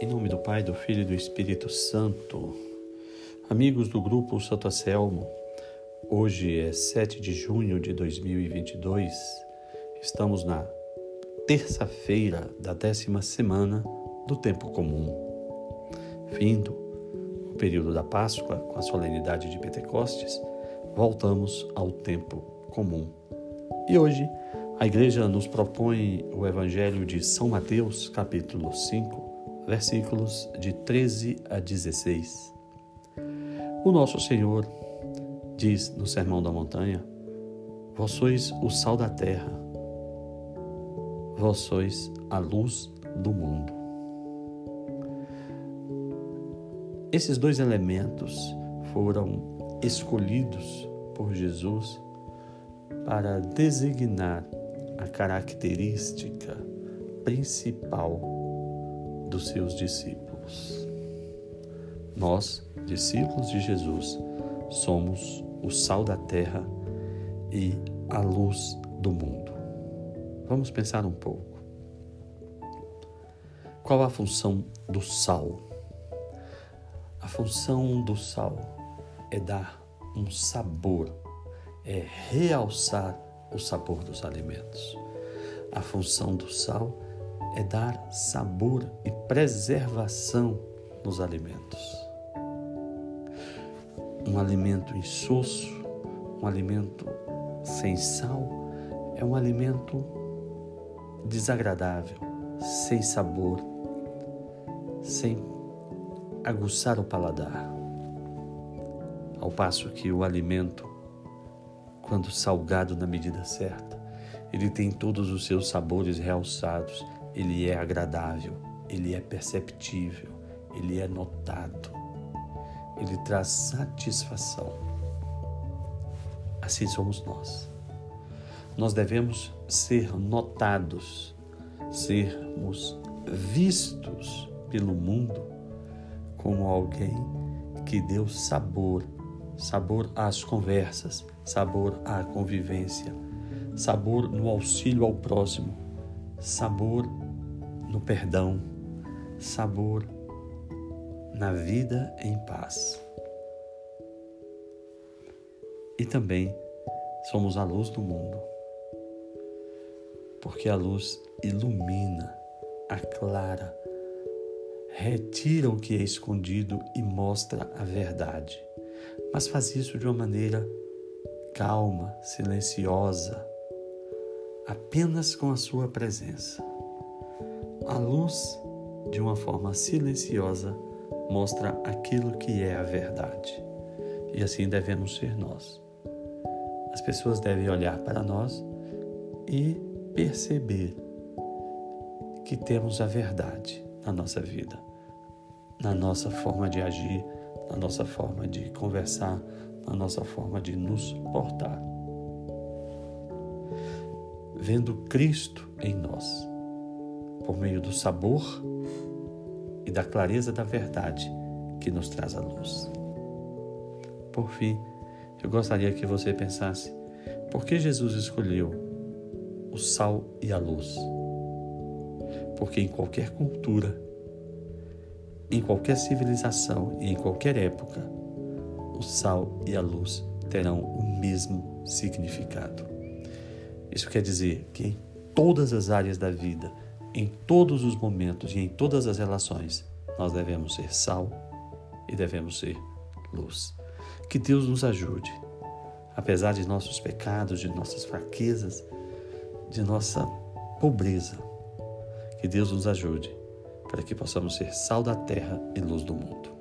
Em nome do Pai, do Filho e do Espírito Santo. Amigos do grupo Santo Anselmo, hoje é 7 de junho de 2022. Estamos na terça-feira da décima semana do tempo comum. Findo o período da Páscoa com a solenidade de Pentecostes, voltamos ao tempo comum. E hoje a igreja nos propõe o Evangelho de São Mateus, capítulo 5, versículos de 13 a 16. O nosso Senhor diz no Sermão da Montanha: Vós sois o sal da terra, vós sois a luz do mundo. Esses dois elementos foram escolhidos por Jesus para designar a característica principal dos seus discípulos. Nós, discípulos de Jesus, somos o sal da terra e a luz do mundo. Vamos pensar um pouco. Qual a função do sal? A função do sal é dar um sabor, é realçar o sabor dos alimentos. A função do sal é é dar sabor e preservação nos alimentos. Um alimento insosso, um alimento sem sal, é um alimento desagradável, sem sabor, sem aguçar o paladar. Ao passo que o alimento, quando salgado na medida certa, ele tem todos os seus sabores realçados ele é agradável, ele é perceptível, ele é notado, ele traz satisfação. Assim somos nós. Nós devemos ser notados, sermos vistos pelo mundo como alguém que deu sabor, sabor às conversas, sabor à convivência, sabor no auxílio ao próximo, sabor no perdão, sabor na vida em paz. E também somos a luz do mundo, porque a luz ilumina, aclara, retira o que é escondido e mostra a verdade, mas faz isso de uma maneira calma, silenciosa, apenas com a sua presença. A luz, de uma forma silenciosa, mostra aquilo que é a verdade. E assim devemos ser nós. As pessoas devem olhar para nós e perceber que temos a verdade na nossa vida, na nossa forma de agir, na nossa forma de conversar, na nossa forma de nos portar. Vendo Cristo em nós por meio do sabor e da clareza da verdade que nos traz a luz. Por fim, eu gostaria que você pensasse: por que Jesus escolheu o sal e a luz? Porque em qualquer cultura, em qualquer civilização e em qualquer época, o sal e a luz terão o mesmo significado. Isso quer dizer que em todas as áreas da vida, em todos os momentos e em todas as relações, nós devemos ser sal e devemos ser luz. Que Deus nos ajude, apesar de nossos pecados, de nossas fraquezas, de nossa pobreza. Que Deus nos ajude para que possamos ser sal da terra e luz do mundo.